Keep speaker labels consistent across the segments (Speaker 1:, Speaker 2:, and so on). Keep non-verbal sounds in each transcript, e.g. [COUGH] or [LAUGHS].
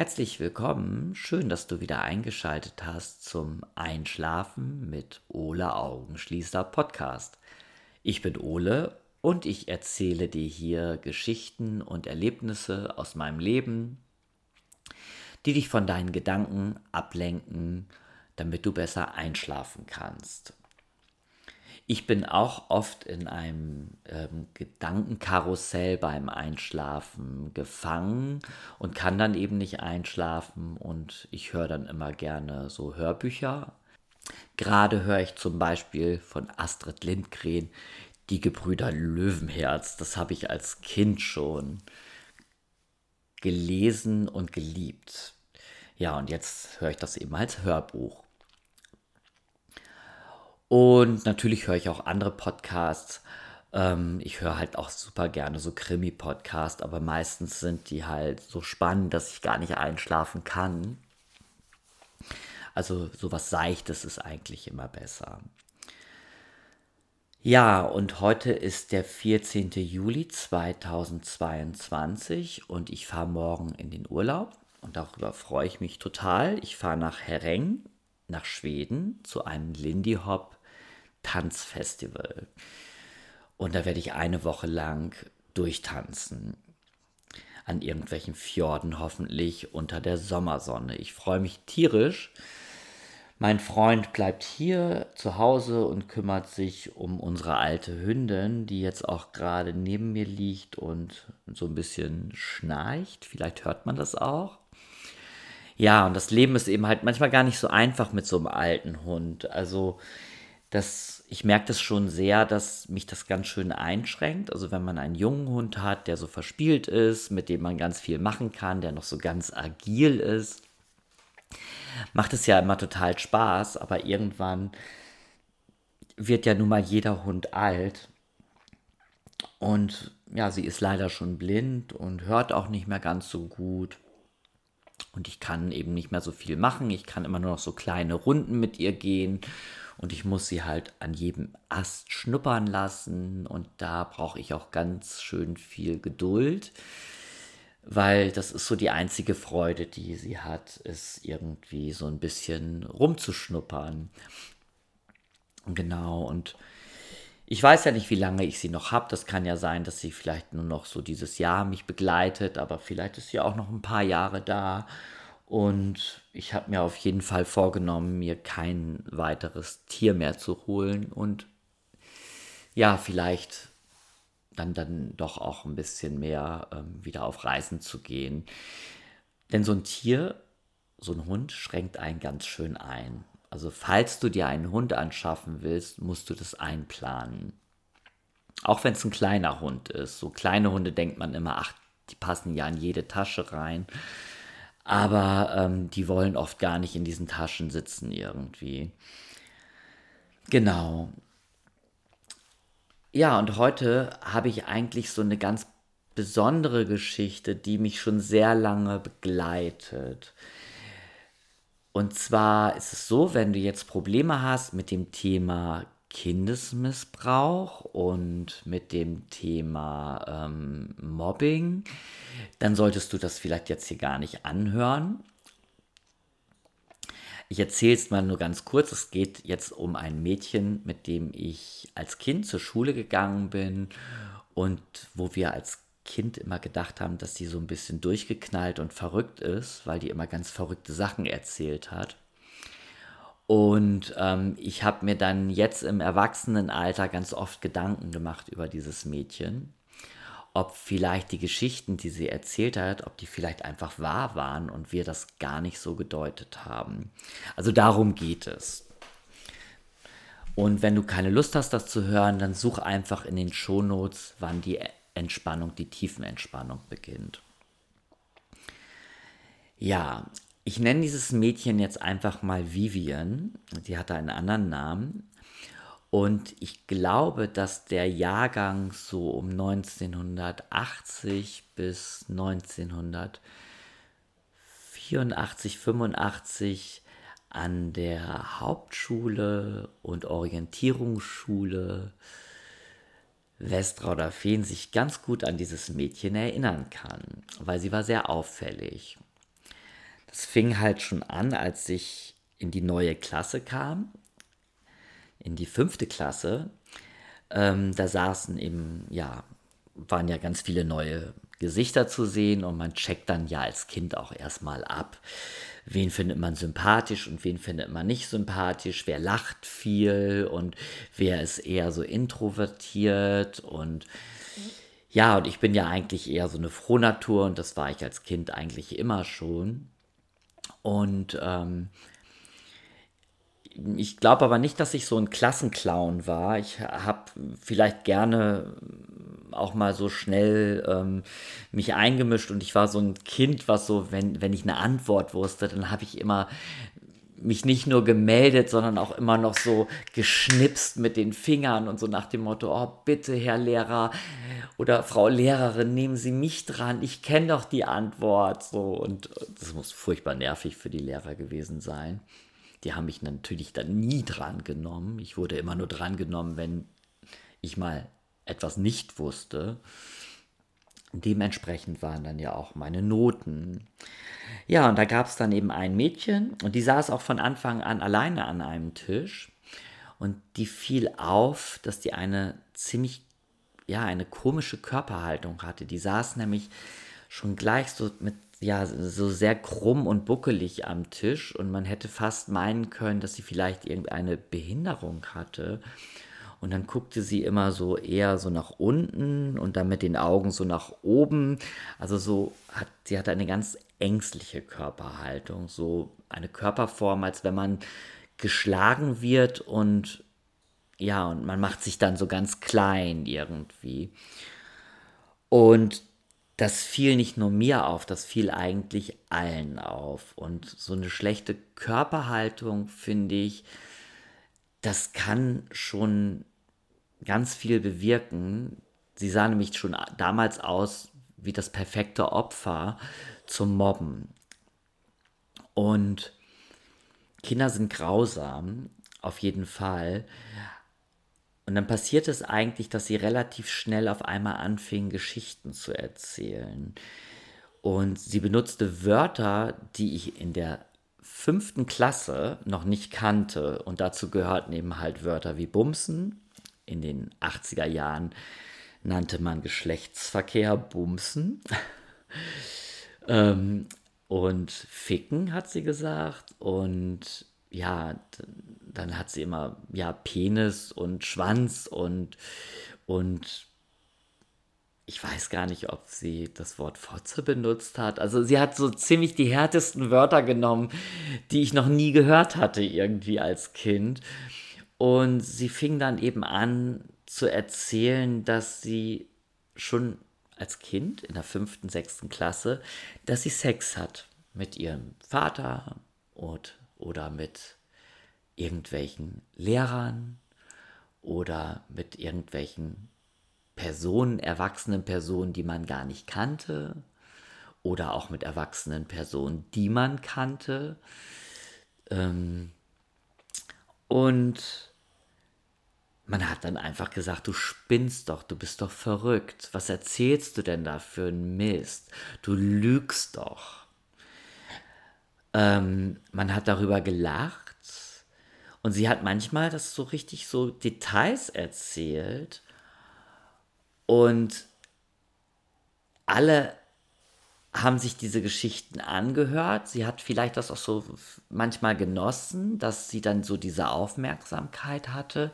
Speaker 1: Herzlich willkommen, schön, dass du wieder eingeschaltet hast zum Einschlafen mit Ole Augenschließer Podcast. Ich bin Ole und ich erzähle dir hier Geschichten und Erlebnisse aus meinem Leben, die dich von deinen Gedanken ablenken, damit du besser einschlafen kannst. Ich bin auch oft in einem ähm, Gedankenkarussell beim Einschlafen gefangen und kann dann eben nicht einschlafen und ich höre dann immer gerne so Hörbücher. Gerade höre ich zum Beispiel von Astrid Lindgren die Gebrüder Löwenherz. Das habe ich als Kind schon gelesen und geliebt. Ja, und jetzt höre ich das eben als Hörbuch. Und natürlich höre ich auch andere Podcasts. Ähm, ich höre halt auch super gerne so Krimi-Podcasts, aber meistens sind die halt so spannend, dass ich gar nicht einschlafen kann. Also sowas Seichtes ist eigentlich immer besser. Ja, und heute ist der 14. Juli 2022 und ich fahre morgen in den Urlaub und darüber freue ich mich total. Ich fahre nach Hereng, nach Schweden, zu einem Lindy Hop Tanzfestival. Und da werde ich eine Woche lang durchtanzen. An irgendwelchen Fjorden hoffentlich unter der Sommersonne. Ich freue mich tierisch. Mein Freund bleibt hier zu Hause und kümmert sich um unsere alte Hündin, die jetzt auch gerade neben mir liegt und so ein bisschen schnarcht. Vielleicht hört man das auch. Ja, und das Leben ist eben halt manchmal gar nicht so einfach mit so einem alten Hund. Also das, ich merke das schon sehr, dass mich das ganz schön einschränkt. Also wenn man einen jungen Hund hat, der so verspielt ist, mit dem man ganz viel machen kann, der noch so ganz agil ist, macht es ja immer total Spaß, aber irgendwann wird ja nun mal jeder Hund alt. Und ja, sie ist leider schon blind und hört auch nicht mehr ganz so gut. Und ich kann eben nicht mehr so viel machen. Ich kann immer nur noch so kleine Runden mit ihr gehen und ich muss sie halt an jedem Ast schnuppern lassen und da brauche ich auch ganz schön viel Geduld, weil das ist so die einzige Freude, die sie hat, ist irgendwie so ein bisschen rumzuschnuppern. Genau, und ich weiß ja nicht, wie lange ich sie noch habe. Das kann ja sein, dass sie vielleicht nur noch so dieses Jahr mich begleitet, aber vielleicht ist sie auch noch ein paar Jahre da. Und ich habe mir auf jeden Fall vorgenommen, mir kein weiteres Tier mehr zu holen und ja, vielleicht dann, dann doch auch ein bisschen mehr ähm, wieder auf Reisen zu gehen. Denn so ein Tier, so ein Hund, schränkt einen ganz schön ein. Also falls du dir einen Hund anschaffen willst, musst du das einplanen. Auch wenn es ein kleiner Hund ist. So kleine Hunde denkt man immer, ach, die passen ja in jede Tasche rein aber ähm, die wollen oft gar nicht in diesen Taschen sitzen irgendwie. Genau. Ja, und heute habe ich eigentlich so eine ganz besondere Geschichte, die mich schon sehr lange begleitet. Und zwar ist es so, wenn du jetzt Probleme hast mit dem Thema Kindesmissbrauch und mit dem Thema ähm, Mobbing, dann solltest du das vielleicht jetzt hier gar nicht anhören. Ich erzähle es mal nur ganz kurz. Es geht jetzt um ein Mädchen, mit dem ich als Kind zur Schule gegangen bin und wo wir als Kind immer gedacht haben, dass sie so ein bisschen durchgeknallt und verrückt ist, weil die immer ganz verrückte Sachen erzählt hat. Und ähm, ich habe mir dann jetzt im Erwachsenenalter ganz oft Gedanken gemacht über dieses Mädchen. Ob vielleicht die Geschichten, die sie erzählt hat, ob die vielleicht einfach wahr waren und wir das gar nicht so gedeutet haben. Also darum geht es. Und wenn du keine Lust hast, das zu hören, dann such einfach in den Shownotes, wann die Entspannung, die Tiefenentspannung beginnt. Ja, ich nenne dieses Mädchen jetzt einfach mal Vivian. Sie hatte einen anderen Namen. Und ich glaube, dass der Jahrgang so um 1980 bis 1984, 85 an der Hauptschule und Orientierungsschule Westrauder Feen sich ganz gut an dieses Mädchen erinnern kann, weil sie war sehr auffällig. Das fing halt schon an, als ich in die neue Klasse kam, in die fünfte Klasse. Ähm, da saßen eben, ja, waren ja ganz viele neue Gesichter zu sehen und man checkt dann ja als Kind auch erstmal ab, wen findet man sympathisch und wen findet man nicht sympathisch, wer lacht viel und wer ist eher so introvertiert und ja, und ich bin ja eigentlich eher so eine Frohnatur und das war ich als Kind eigentlich immer schon. Und ähm, ich glaube aber nicht, dass ich so ein Klassenclown war. Ich habe vielleicht gerne auch mal so schnell ähm, mich eingemischt und ich war so ein Kind, was so, wenn, wenn ich eine Antwort wusste, dann habe ich immer mich nicht nur gemeldet, sondern auch immer noch so geschnipst mit den Fingern und so nach dem Motto, oh bitte, Herr Lehrer oder Frau Lehrerin, nehmen Sie mich dran, ich kenne doch die Antwort. So, und das muss furchtbar nervig für die Lehrer gewesen sein. Die haben mich natürlich dann nie dran genommen. Ich wurde immer nur dran genommen, wenn ich mal etwas nicht wusste. Dementsprechend waren dann ja auch meine Noten. Ja, und da gab es dann eben ein Mädchen und die saß auch von Anfang an alleine an einem Tisch. Und die fiel auf, dass die eine ziemlich, ja, eine komische Körperhaltung hatte. Die saß nämlich schon gleich so mit, ja, so sehr krumm und buckelig am Tisch und man hätte fast meinen können, dass sie vielleicht irgendeine Behinderung hatte. Und dann guckte sie immer so eher so nach unten und dann mit den Augen so nach oben. Also so hat, sie hatte eine ganz ängstliche Körperhaltung, so eine Körperform, als wenn man geschlagen wird und ja, und man macht sich dann so ganz klein irgendwie. Und das fiel nicht nur mir auf, das fiel eigentlich allen auf. Und so eine schlechte Körperhaltung, finde ich, das kann schon ganz viel bewirken. Sie sah nämlich schon damals aus wie das perfekte Opfer zum Mobben. Und Kinder sind grausam, auf jeden Fall. Und dann passiert es eigentlich, dass sie relativ schnell auf einmal anfingen, Geschichten zu erzählen. Und sie benutzte Wörter, die ich in der fünften Klasse noch nicht kannte. Und dazu gehörten eben halt Wörter wie Bumsen, in den 80er Jahren nannte man Geschlechtsverkehr Bumsen. [LAUGHS] ähm, und Ficken, hat sie gesagt. Und ja, dann hat sie immer, ja, Penis und Schwanz und, und ich weiß gar nicht, ob sie das Wort Fotze benutzt hat. Also sie hat so ziemlich die härtesten Wörter genommen, die ich noch nie gehört hatte irgendwie als Kind. Und sie fing dann eben an zu erzählen, dass sie schon als Kind in der fünften, sechsten Klasse, dass sie Sex hat mit ihrem Vater und, oder mit irgendwelchen Lehrern oder mit irgendwelchen Personen, erwachsenen Personen, die man gar nicht kannte oder auch mit erwachsenen Personen, die man kannte. Ähm, und man hat dann einfach gesagt, du spinnst doch, du bist doch verrückt. Was erzählst du denn da für einen Mist? Du lügst doch. Ähm, man hat darüber gelacht und sie hat manchmal das so richtig so Details erzählt und alle haben sich diese Geschichten angehört. Sie hat vielleicht das auch so manchmal genossen, dass sie dann so diese Aufmerksamkeit hatte.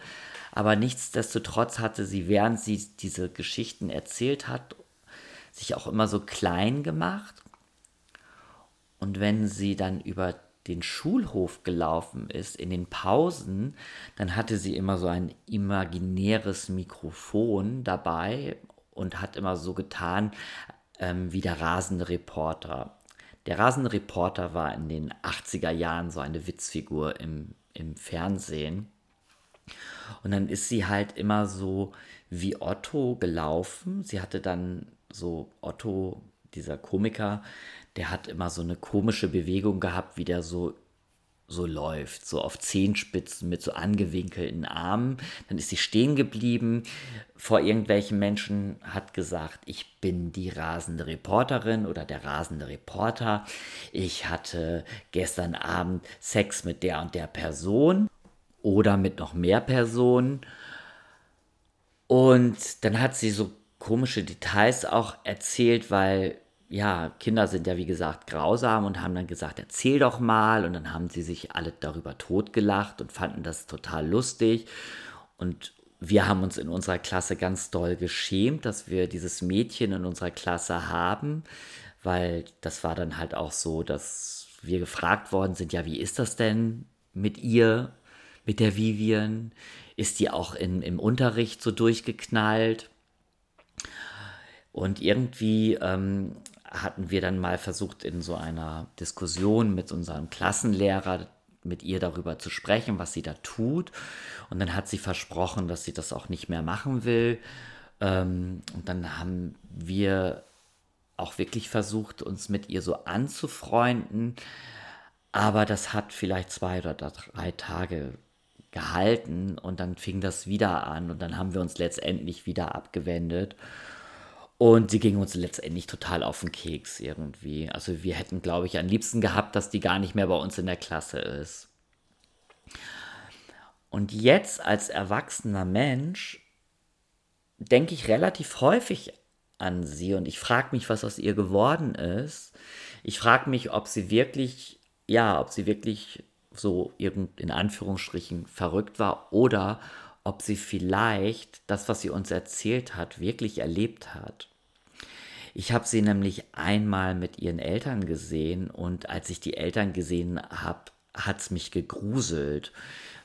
Speaker 1: Aber nichtsdestotrotz hatte sie, während sie diese Geschichten erzählt hat, sich auch immer so klein gemacht. Und wenn sie dann über den Schulhof gelaufen ist, in den Pausen, dann hatte sie immer so ein imaginäres Mikrofon dabei und hat immer so getan, ähm, wie der rasende Reporter. Der rasende Reporter war in den 80er Jahren so eine Witzfigur im, im Fernsehen. Und dann ist sie halt immer so wie Otto gelaufen. Sie hatte dann so Otto, dieser Komiker, der hat immer so eine komische Bewegung gehabt, wie der so so läuft, so auf Zehenspitzen mit so angewinkelten Armen. Dann ist sie stehen geblieben vor irgendwelchen Menschen, hat gesagt, ich bin die rasende Reporterin oder der rasende Reporter. Ich hatte gestern Abend Sex mit der und der Person oder mit noch mehr Personen. Und dann hat sie so komische Details auch erzählt, weil ja, Kinder sind ja wie gesagt grausam und haben dann gesagt, erzähl doch mal. Und dann haben sie sich alle darüber totgelacht und fanden das total lustig. Und wir haben uns in unserer Klasse ganz doll geschämt, dass wir dieses Mädchen in unserer Klasse haben, weil das war dann halt auch so, dass wir gefragt worden sind, ja, wie ist das denn mit ihr, mit der Vivian? Ist die auch in, im Unterricht so durchgeknallt? Und irgendwie ähm, hatten wir dann mal versucht, in so einer Diskussion mit unserem Klassenlehrer mit ihr darüber zu sprechen, was sie da tut. Und dann hat sie versprochen, dass sie das auch nicht mehr machen will. Ähm, und dann haben wir auch wirklich versucht, uns mit ihr so anzufreunden. Aber das hat vielleicht zwei oder drei Tage gehalten und dann fing das wieder an und dann haben wir uns letztendlich wieder abgewendet. Und sie ging uns letztendlich total auf den Keks irgendwie. Also wir hätten, glaube ich, am liebsten gehabt, dass die gar nicht mehr bei uns in der Klasse ist. Und jetzt als erwachsener Mensch denke ich relativ häufig an sie und ich frage mich, was aus ihr geworden ist. Ich frage mich, ob sie wirklich, ja, ob sie wirklich so in Anführungsstrichen verrückt war oder ob sie vielleicht das, was sie uns erzählt hat, wirklich erlebt hat. Ich habe sie nämlich einmal mit ihren Eltern gesehen und als ich die Eltern gesehen habe, hat es mich gegruselt,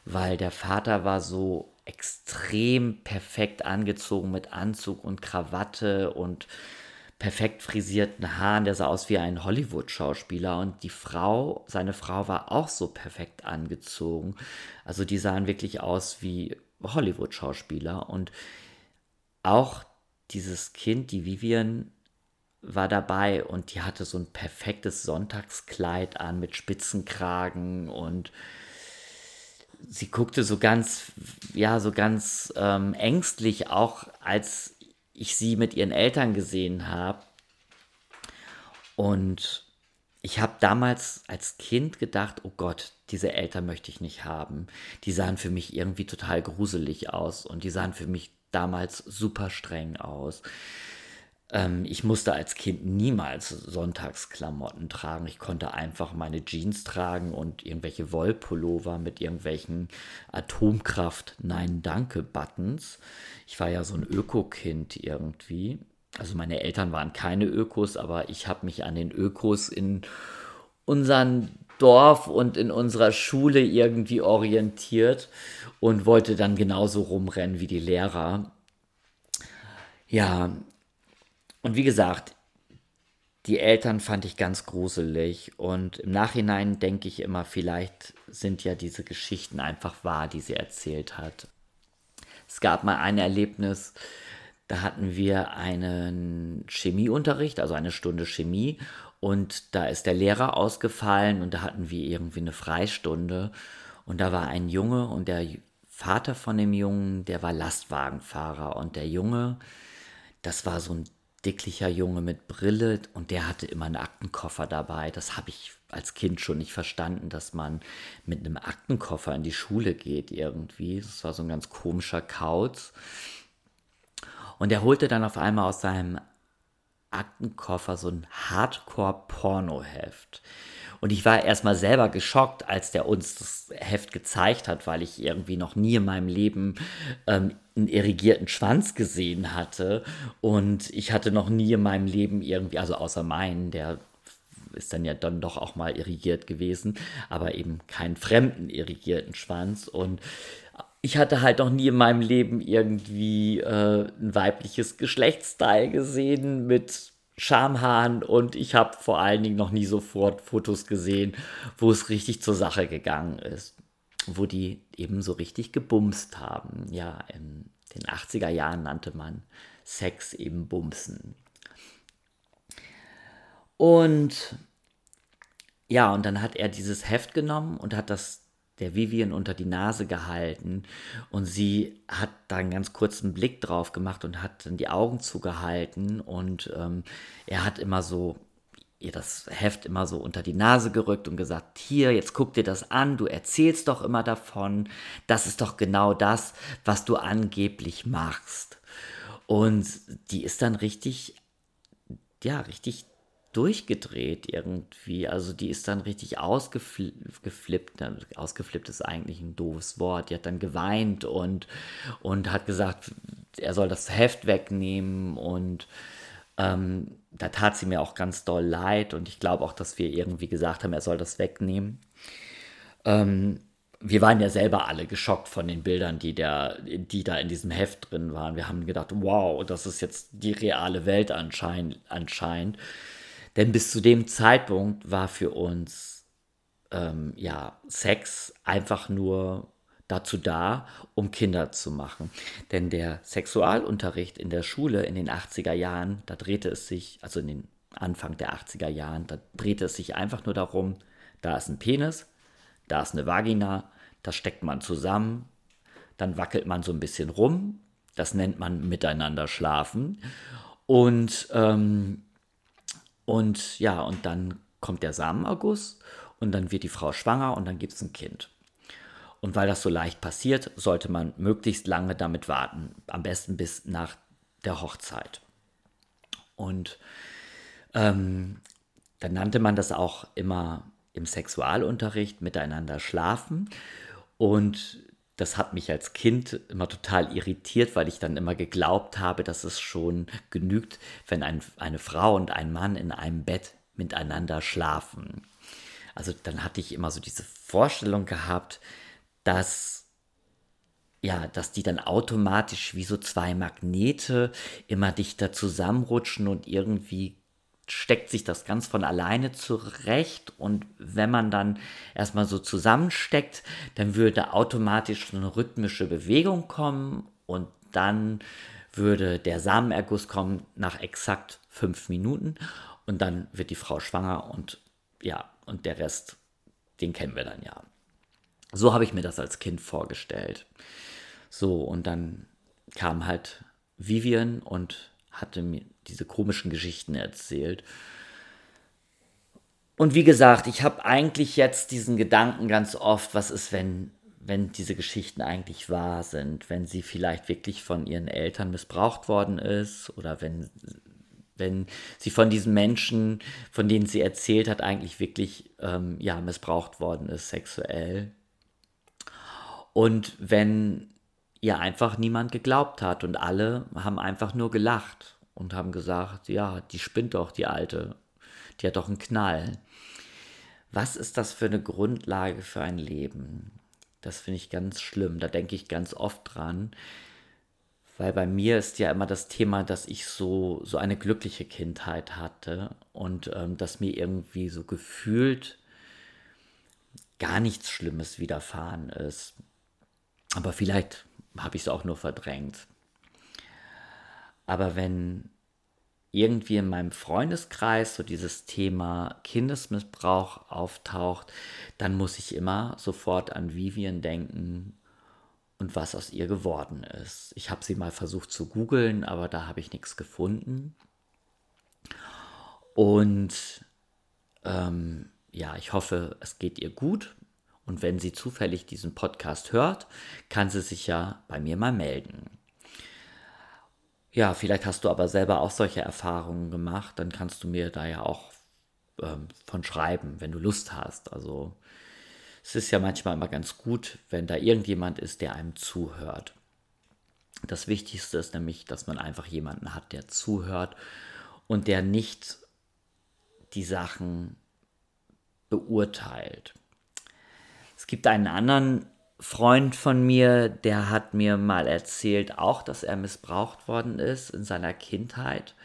Speaker 1: weil der Vater war so extrem perfekt angezogen mit Anzug und Krawatte und perfekt frisierten Haaren, der sah aus wie ein Hollywood-Schauspieler und die Frau, seine Frau war auch so perfekt angezogen. Also die sahen wirklich aus wie Hollywood-Schauspieler und auch dieses Kind, die Vivian, war dabei und die hatte so ein perfektes Sonntagskleid an mit Spitzenkragen und sie guckte so ganz, ja, so ganz ähm, ängstlich, auch als ich sie mit ihren Eltern gesehen habe. Und ich habe damals als Kind gedacht, oh Gott, diese Eltern möchte ich nicht haben. Die sahen für mich irgendwie total gruselig aus und die sahen für mich damals super streng aus. Ähm, ich musste als Kind niemals Sonntagsklamotten tragen. Ich konnte einfach meine Jeans tragen und irgendwelche Wollpullover mit irgendwelchen Atomkraft-Nein-Danke-Buttons. Ich war ja so ein Öko-Kind irgendwie. Also meine Eltern waren keine Ökos, aber ich habe mich an den Ökos in unserem Dorf und in unserer Schule irgendwie orientiert und wollte dann genauso rumrennen wie die Lehrer. Ja, und wie gesagt, die Eltern fand ich ganz gruselig und im Nachhinein denke ich immer, vielleicht sind ja diese Geschichten einfach wahr, die sie erzählt hat. Es gab mal ein Erlebnis, da hatten wir einen Chemieunterricht, also eine Stunde Chemie und da ist der Lehrer ausgefallen und da hatten wir irgendwie eine Freistunde und da war ein Junge und der Vater von dem Jungen, der war Lastwagenfahrer und der Junge, das war so ein dicklicher Junge mit Brille und der hatte immer einen Aktenkoffer dabei. Das habe ich als Kind schon nicht verstanden, dass man mit einem Aktenkoffer in die Schule geht irgendwie. Das war so ein ganz komischer Kauz. Und er holte dann auf einmal aus seinem Aktenkoffer so ein Hardcore-Pornoheft. Und ich war erstmal selber geschockt, als der uns das Heft gezeigt hat, weil ich irgendwie noch nie in meinem Leben ähm, einen irrigierten Schwanz gesehen hatte. Und ich hatte noch nie in meinem Leben irgendwie, also außer meinen, der ist dann ja dann doch auch mal irrigiert gewesen, aber eben keinen fremden irrigierten Schwanz. Und ich hatte halt noch nie in meinem Leben irgendwie äh, ein weibliches Geschlechtsteil gesehen mit Schamhaaren und ich habe vor allen Dingen noch nie sofort Fotos gesehen, wo es richtig zur Sache gegangen ist. Wo die eben so richtig gebumst haben. Ja, in den 80er Jahren nannte man Sex eben Bumsen. Und ja, und dann hat er dieses Heft genommen und hat das der Vivian unter die Nase gehalten und sie hat da einen ganz kurzen Blick drauf gemacht und hat dann die Augen zugehalten und ähm, er hat immer so ihr das Heft immer so unter die Nase gerückt und gesagt, hier, jetzt guck dir das an, du erzählst doch immer davon, das ist doch genau das, was du angeblich machst. Und die ist dann richtig, ja, richtig durchgedreht irgendwie. Also die ist dann richtig ausgeflippt. Ausgeflippt ist eigentlich ein doofes Wort. Die hat dann geweint und, und hat gesagt, er soll das Heft wegnehmen und ähm, da tat sie mir auch ganz doll leid und ich glaube auch, dass wir irgendwie gesagt haben, er soll das wegnehmen. Ähm, wir waren ja selber alle geschockt von den Bildern, die, der, die da in diesem Heft drin waren. Wir haben gedacht, wow, das ist jetzt die reale Welt anscheinend. anscheinend. Denn bis zu dem Zeitpunkt war für uns ähm, ja Sex einfach nur dazu da, um Kinder zu machen. Denn der Sexualunterricht in der Schule in den 80er Jahren, da drehte es sich, also in den Anfang der 80er Jahren, da drehte es sich einfach nur darum, da ist ein Penis, da ist eine Vagina, das steckt man zusammen, dann wackelt man so ein bisschen rum, das nennt man miteinander schlafen und ähm, und ja, und dann kommt der Samenerguss und dann wird die Frau schwanger und dann gibt es ein Kind. Und weil das so leicht passiert, sollte man möglichst lange damit warten. Am besten bis nach der Hochzeit. Und ähm, dann nannte man das auch immer im Sexualunterricht miteinander schlafen. Und das hat mich als Kind immer total irritiert, weil ich dann immer geglaubt habe, dass es schon genügt, wenn ein, eine Frau und ein Mann in einem Bett miteinander schlafen. Also dann hatte ich immer so diese Vorstellung gehabt, dass ja, dass die dann automatisch wie so zwei Magnete immer dichter zusammenrutschen und irgendwie steckt sich das ganz von alleine zurecht und wenn man dann erstmal so zusammensteckt, dann würde automatisch eine rhythmische Bewegung kommen und dann würde der Samenerguss kommen nach exakt fünf Minuten und dann wird die Frau schwanger und ja, und der Rest, den kennen wir dann ja. So habe ich mir das als Kind vorgestellt. So, und dann kam halt Vivian und hatte mir diese komischen Geschichten erzählt. Und wie gesagt, ich habe eigentlich jetzt diesen Gedanken ganz oft, was ist, wenn, wenn diese Geschichten eigentlich wahr sind, wenn sie vielleicht wirklich von ihren Eltern missbraucht worden ist oder wenn, wenn sie von diesen Menschen, von denen sie erzählt hat, eigentlich wirklich ähm, ja, missbraucht worden ist, sexuell. Und wenn ihr einfach niemand geglaubt hat und alle haben einfach nur gelacht und haben gesagt, ja, die spinnt doch, die Alte, die hat doch einen Knall. Was ist das für eine Grundlage für ein Leben? Das finde ich ganz schlimm, da denke ich ganz oft dran, weil bei mir ist ja immer das Thema, dass ich so, so eine glückliche Kindheit hatte und ähm, dass mir irgendwie so gefühlt gar nichts Schlimmes widerfahren ist. Aber vielleicht habe ich es auch nur verdrängt. Aber wenn irgendwie in meinem Freundeskreis so dieses Thema Kindesmissbrauch auftaucht, dann muss ich immer sofort an Vivian denken und was aus ihr geworden ist. Ich habe sie mal versucht zu googeln, aber da habe ich nichts gefunden. Und ähm, ja, ich hoffe, es geht ihr gut. Und wenn sie zufällig diesen Podcast hört, kann sie sich ja bei mir mal melden. Ja, vielleicht hast du aber selber auch solche Erfahrungen gemacht, dann kannst du mir da ja auch ähm, von schreiben, wenn du Lust hast. Also es ist ja manchmal immer ganz gut, wenn da irgendjemand ist, der einem zuhört. Das Wichtigste ist nämlich, dass man einfach jemanden hat, der zuhört und der nicht die Sachen beurteilt. Es gibt einen anderen Freund von mir, der hat mir mal erzählt, auch, dass er missbraucht worden ist in seiner Kindheit.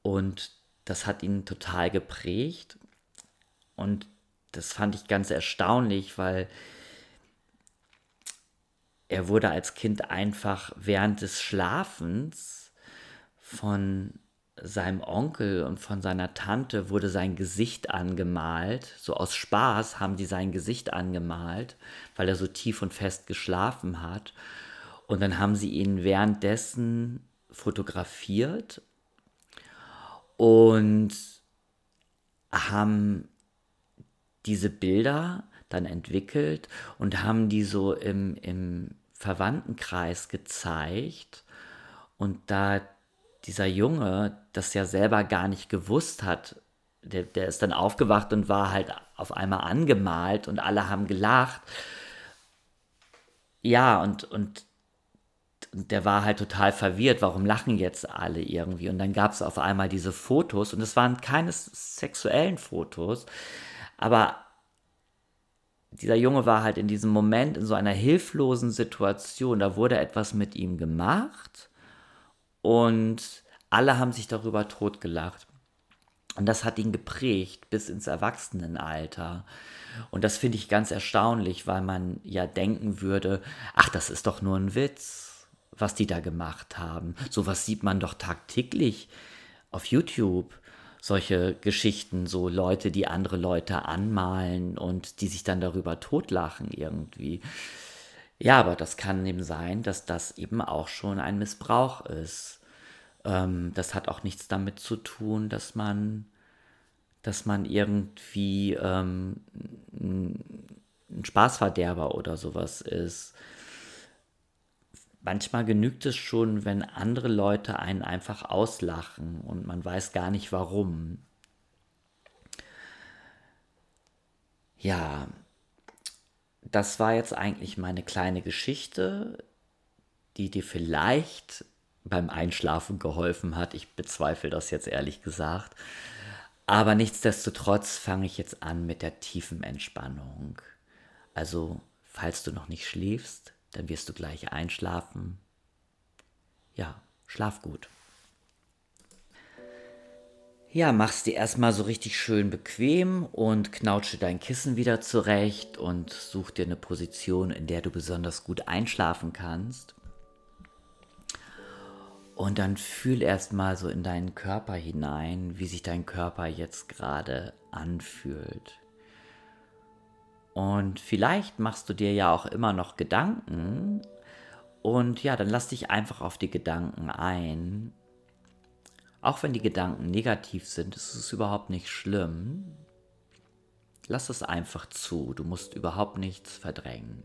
Speaker 1: Und das hat ihn total geprägt. Und das fand ich ganz erstaunlich, weil er wurde als Kind einfach während des Schlafens von seinem Onkel und von seiner Tante wurde sein Gesicht angemalt. So aus Spaß haben die sein Gesicht angemalt, weil er so tief und fest geschlafen hat. Und dann haben sie ihn währenddessen fotografiert und haben diese Bilder dann entwickelt und haben die so im, im Verwandtenkreis gezeigt. Und da dieser Junge das ja selber gar nicht gewusst hat, der, der ist dann aufgewacht und war halt auf einmal angemalt und alle haben gelacht. Ja, und, und, und der war halt total verwirrt, warum lachen jetzt alle irgendwie? Und dann gab es auf einmal diese Fotos und es waren keine sexuellen Fotos, aber dieser Junge war halt in diesem Moment in so einer hilflosen Situation. Da wurde etwas mit ihm gemacht und alle haben sich darüber totgelacht. Und das hat ihn geprägt bis ins Erwachsenenalter. Und das finde ich ganz erstaunlich, weil man ja denken würde, ach, das ist doch nur ein Witz, was die da gemacht haben. Sowas sieht man doch tagtäglich auf YouTube. Solche Geschichten, so Leute, die andere Leute anmalen und die sich dann darüber totlachen irgendwie. Ja, aber das kann eben sein, dass das eben auch schon ein Missbrauch ist. Ähm, das hat auch nichts damit zu tun, dass man, dass man irgendwie ähm, ein Spaßverderber oder sowas ist. Manchmal genügt es schon, wenn andere Leute einen einfach auslachen und man weiß gar nicht warum. Ja, das war jetzt eigentlich meine kleine Geschichte, die dir vielleicht beim Einschlafen geholfen hat. Ich bezweifle das jetzt ehrlich gesagt. Aber nichtsdestotrotz fange ich jetzt an mit der tiefen Entspannung. Also, falls du noch nicht schläfst, dann wirst du gleich einschlafen. Ja, schlaf gut. Ja, mach's dir erstmal so richtig schön bequem und knautsche dein Kissen wieder zurecht und such dir eine Position, in der du besonders gut einschlafen kannst. Und dann fühl erstmal so in deinen Körper hinein, wie sich dein Körper jetzt gerade anfühlt. Und vielleicht machst du dir ja auch immer noch Gedanken. Und ja, dann lass dich einfach auf die Gedanken ein auch wenn die Gedanken negativ sind, ist es überhaupt nicht schlimm. Lass es einfach zu. Du musst überhaupt nichts verdrängen.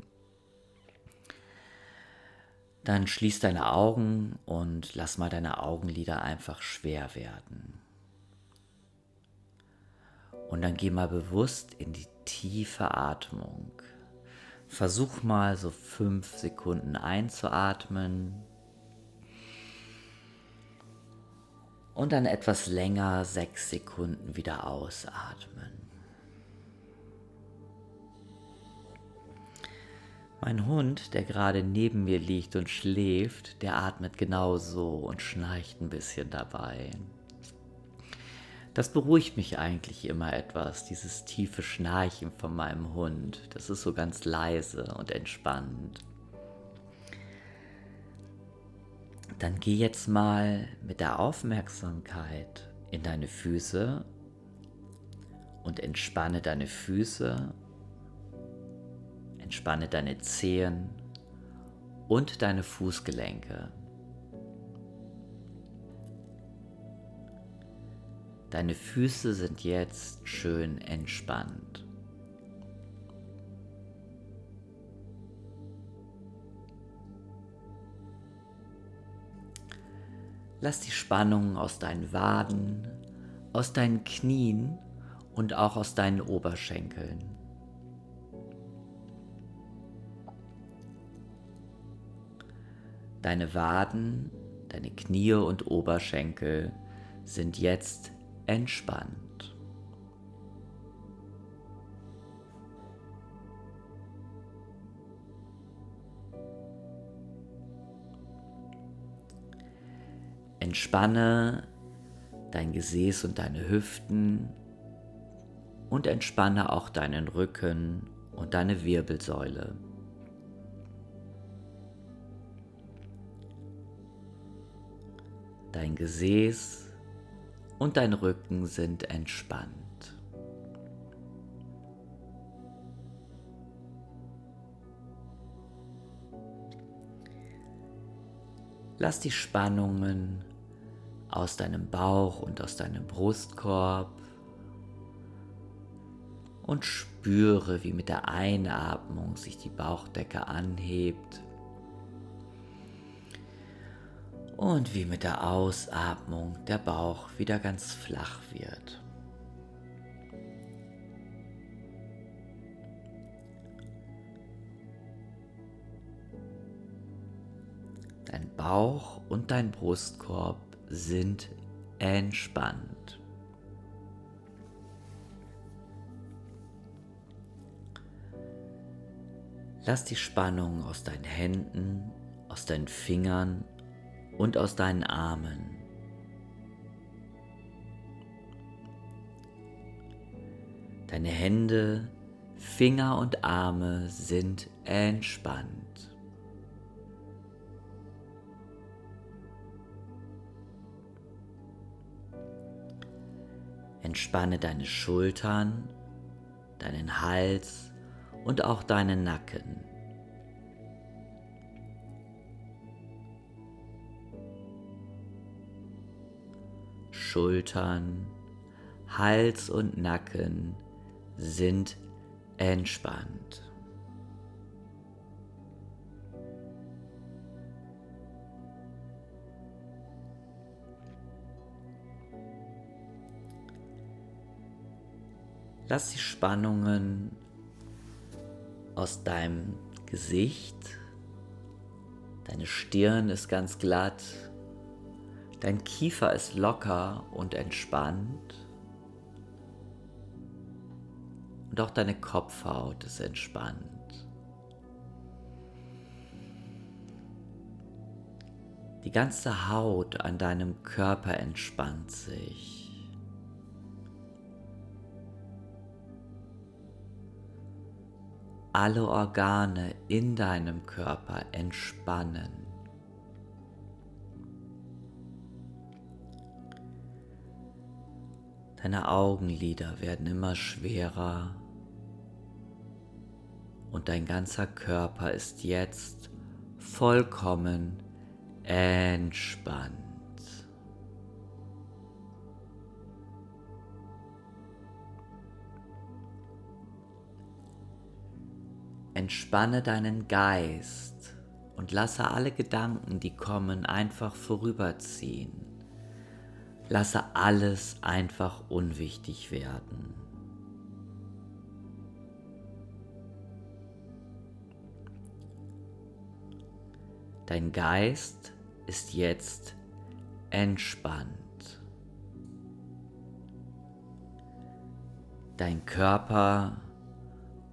Speaker 1: Dann schließ deine Augen und lass mal deine Augenlider einfach schwer werden. Und dann geh mal bewusst in die tiefe Atmung. Versuch mal so fünf Sekunden einzuatmen und dann etwas länger sechs Sekunden wieder ausatmen. Mein Hund, der gerade neben mir liegt und schläft, der atmet genauso und schnarcht ein bisschen dabei. Das beruhigt mich eigentlich immer etwas, dieses tiefe Schnarchen von meinem Hund. Das ist so ganz leise und entspannt. Dann geh jetzt mal mit der Aufmerksamkeit in deine Füße und entspanne deine Füße, entspanne deine Zehen und deine Fußgelenke. Deine Füße sind jetzt schön entspannt. Lass die Spannung aus deinen Waden, aus deinen Knien und auch aus deinen Oberschenkeln. Deine Waden, deine Knie und Oberschenkel sind jetzt entspannt. Entspanne dein Gesäß und deine Hüften und entspanne auch deinen Rücken und deine Wirbelsäule. Dein Gesäß, und dein Rücken sind entspannt. Lass die Spannungen aus deinem Bauch und aus deinem Brustkorb und spüre, wie mit der Einatmung sich die Bauchdecke anhebt und wie mit der Ausatmung der Bauch wieder ganz flach wird. Dein Bauch und dein Brustkorb sind entspannt. Lass die Spannung aus deinen Händen, aus deinen Fingern und aus deinen Armen. Deine Hände, Finger und Arme sind entspannt. Entspanne deine Schultern, deinen Hals und auch deinen Nacken. Schultern, Hals und Nacken sind entspannt. Lass die Spannungen aus deinem Gesicht, deine Stirn ist ganz glatt, Dein Kiefer ist locker und entspannt. Und auch deine Kopfhaut ist entspannt. Die ganze Haut an deinem Körper entspannt sich. Alle Organe in deinem Körper entspannen. Deine Augenlider werden immer schwerer und dein ganzer Körper ist jetzt vollkommen entspannt. Entspanne deinen Geist und lasse alle Gedanken, die kommen, einfach vorüberziehen. Lasse alles einfach unwichtig werden. Dein Geist ist jetzt entspannt. Dein Körper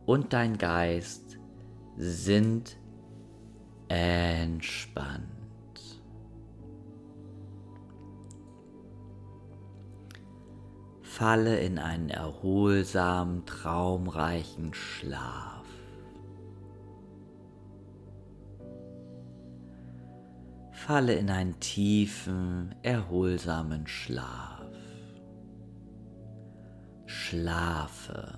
Speaker 1: und dein Geist sind entspannt. falle in einen erholsamen, traumreichen Schlaf. Falle in einen tiefen, erholsamen Schlaf. Schlafe.